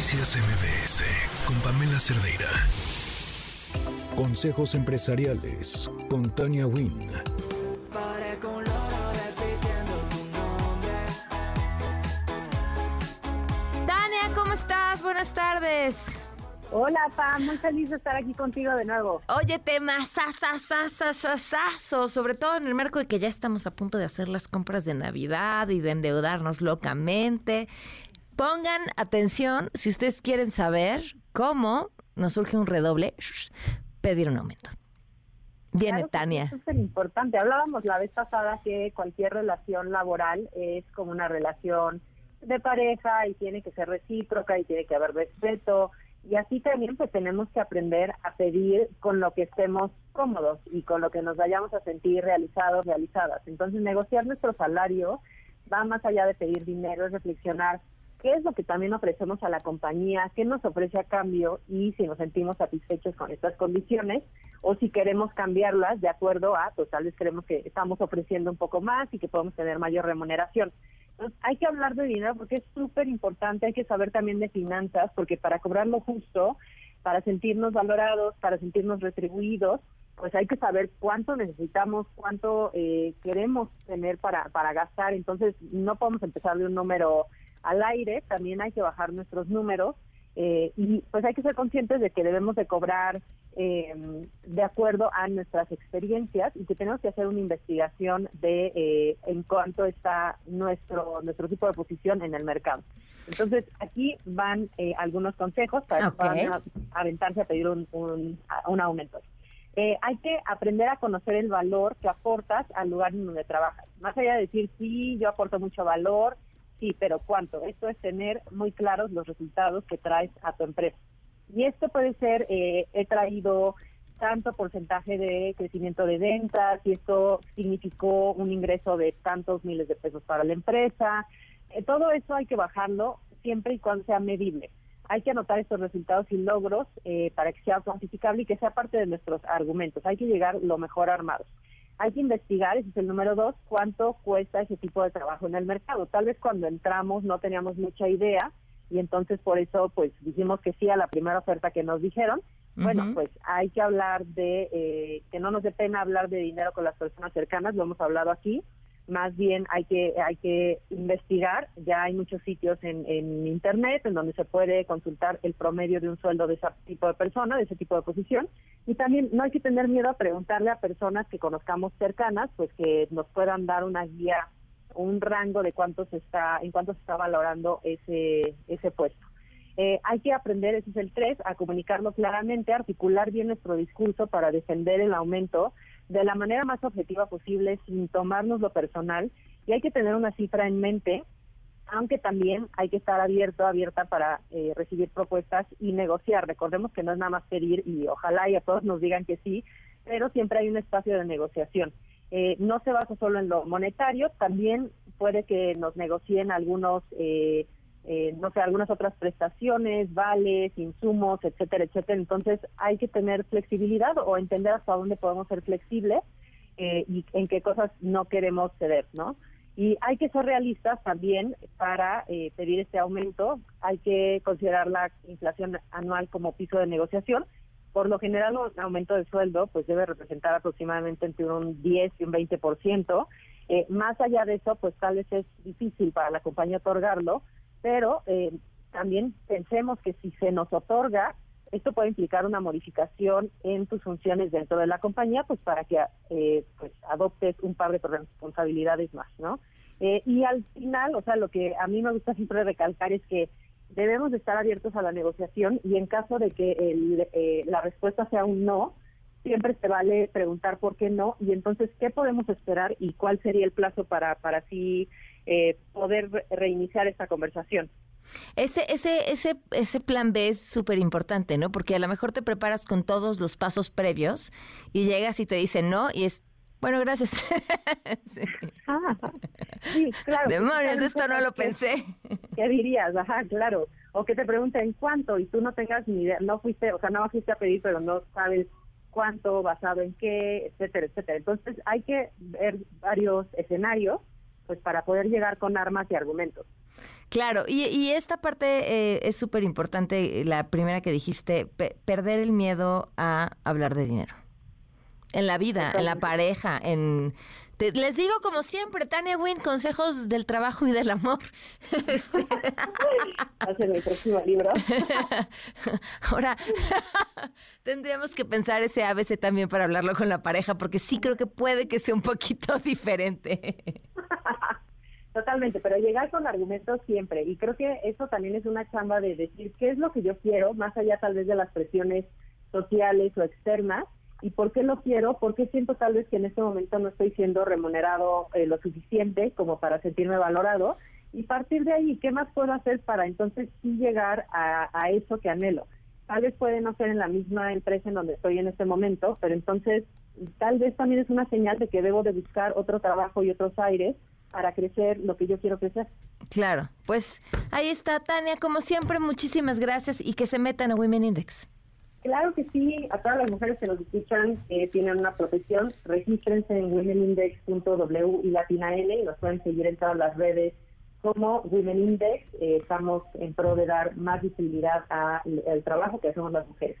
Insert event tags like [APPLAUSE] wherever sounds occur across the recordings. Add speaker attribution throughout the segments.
Speaker 1: Noticias MBS con Pamela Cerdeira. Consejos empresariales con Tania Wynn.
Speaker 2: Tania, ¿cómo estás? Buenas tardes.
Speaker 3: Hola, Pam, muy feliz de estar aquí contigo de nuevo.
Speaker 2: Oye, tema sasasasasasaso, sobre todo en el marco de que ya estamos a punto de hacer las compras de Navidad y de endeudarnos locamente. Pongan atención si ustedes quieren saber cómo nos surge un redoble, pedir un aumento. Viene Tania.
Speaker 3: Es súper importante. Hablábamos la vez pasada que cualquier relación laboral es como una relación de pareja y tiene que ser recíproca y tiene que haber respeto y así también pues tenemos que aprender a pedir con lo que estemos cómodos y con lo que nos vayamos a sentir realizados, realizadas. Entonces negociar nuestro salario va más allá de pedir dinero, es reflexionar qué es lo que también ofrecemos a la compañía, qué nos ofrece a cambio y si nos sentimos satisfechos con estas condiciones o si queremos cambiarlas de acuerdo a, pues tal vez creemos que estamos ofreciendo un poco más y que podemos tener mayor remuneración hay que hablar de dinero porque es súper importante, hay que saber también de finanzas, porque para cobrar lo justo, para sentirnos valorados, para sentirnos retribuidos, pues hay que saber cuánto necesitamos, cuánto eh, queremos tener para, para gastar. Entonces, no podemos empezar de un número al aire, también hay que bajar nuestros números eh, y pues hay que ser conscientes de que debemos de cobrar eh, de acuerdo a nuestras experiencias y que tenemos que hacer una investigación de eh, en cuánto está nuestro nuestro tipo de posición en el mercado. Entonces aquí van eh, algunos consejos para aventarse a pedir un, un, un aumento. hay que aprender a conocer el valor que aportas al lugar en donde trabajas. Más allá de decir, sí, yo aporto mucho valor, Sí, pero ¿cuánto? Esto es tener muy claros los resultados que traes a tu empresa. Y esto puede ser, eh, he traído tanto porcentaje de crecimiento de ventas y esto significó un ingreso de tantos miles de pesos para la empresa. Eh, todo eso hay que bajarlo siempre y cuando sea medible. Hay que anotar estos resultados y logros eh, para que sea cuantificable y que sea parte de nuestros argumentos. Hay que llegar lo mejor armados hay que investigar, ese es el número dos, cuánto cuesta ese tipo de trabajo en el mercado. Tal vez cuando entramos no teníamos mucha idea y entonces por eso pues dijimos que sí a la primera oferta que nos dijeron. Bueno, pues hay que hablar de, eh, que no nos dé pena hablar de dinero con las personas cercanas, lo hemos hablado aquí, más bien hay que hay que investigar. Ya hay muchos sitios en, en internet en donde se puede consultar el promedio de un sueldo de ese tipo de persona de ese tipo de posición. Y también no hay que tener miedo a preguntarle a personas que conozcamos cercanas pues que nos puedan dar una guía un rango de cuánto se está en cuánto se está valorando ese ese puesto. Eh, hay que aprender, ese es el tres, a comunicarlo claramente, articular bien nuestro discurso para defender el aumento de la manera más objetiva posible, sin tomarnos lo personal, y hay que tener una cifra en mente, aunque también hay que estar abierto, abierta para eh, recibir propuestas y negociar. Recordemos que no es nada más pedir y ojalá y a todos nos digan que sí, pero siempre hay un espacio de negociación. Eh, no se basa solo en lo monetario, también puede que nos negocien algunos eh, eh, no sé, algunas otras prestaciones, vales, insumos, etcétera, etcétera. Entonces hay que tener flexibilidad o entender hasta dónde podemos ser flexibles eh, y en qué cosas no queremos ceder, ¿no? Y hay que ser realistas también para eh, pedir este aumento. Hay que considerar la inflación anual como piso de negociación. Por lo general, un aumento de sueldo pues debe representar aproximadamente entre un 10 y un 20%. Eh, más allá de eso, pues tal vez es difícil para la compañía otorgarlo, pero eh, también pensemos que si se nos otorga, esto puede implicar una modificación en tus funciones dentro de la compañía, pues para que eh, pues adoptes un par de responsabilidades más, ¿no? Eh, y al final, o sea, lo que a mí me gusta siempre recalcar es que debemos de estar abiertos a la negociación y en caso de que el, la respuesta sea un no, siempre se vale preguntar por qué no y entonces qué podemos esperar y cuál sería el plazo para para así eh, poder reiniciar esta conversación.
Speaker 2: Ese, ese, ese, ese plan B es súper importante, ¿no? Porque a lo mejor te preparas con todos los pasos previos y llegas y te dicen no y es, bueno, gracias. [LAUGHS]
Speaker 3: sí. Ah, [LAUGHS] sí, claro.
Speaker 2: Demonios, esto no lo pensé.
Speaker 3: ¿Qué dirías? Ajá, claro. O que te pregunten cuánto y tú no tengas ni idea, no fuiste, o sea, no fuiste a pedir, pero no sabes cuánto, basado en qué, etcétera, etcétera. Entonces hay que ver varios escenarios pues para poder llegar con armas y argumentos.
Speaker 2: Claro, y, esta parte eh, es súper importante, la primera que dijiste, perder el miedo a hablar de dinero. En la vida, en la pareja, en... les digo como siempre, Tania Wynn, consejos del trabajo y del amor. [LAUGHS]
Speaker 3: Este... Hace mi próximo libro. [LAUGHS]
Speaker 2: Ahora, [LAUGHS] tendríamos que pensar ese ABC también para hablarlo con la pareja, porque sí creo que puede que sea un poquito diferente.
Speaker 3: Totalmente, pero llegar con argumentos siempre. Y creo que eso también es una chamba de decir qué es lo que yo quiero, más allá tal vez de las presiones sociales o externas, y por qué lo quiero, porque siento tal vez que en este momento no estoy siendo remunerado eh, lo suficiente como para sentirme valorado, y partir de ahí, ¿qué más puedo hacer para entonces sí llegar a, a eso que anhelo? Tal vez puede no ser en la misma empresa en donde estoy en este momento, pero entonces tal vez también es una señal de que debo de buscar otro trabajo y otros aires para crecer lo que yo quiero crecer.
Speaker 2: Claro, pues ahí está Tania, como siempre, muchísimas gracias y que se metan a Women Index.
Speaker 3: Claro que sí, a todas las mujeres que nos escuchan eh, tienen una profesión, regístrense en womenindex.w y latina N y nos pueden seguir en todas las redes como Women Index. Eh, estamos en pro de dar más visibilidad al trabajo que hacemos las mujeres.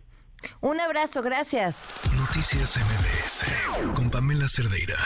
Speaker 2: Un abrazo, gracias.
Speaker 1: Noticias MBS con Pamela Cerdeira.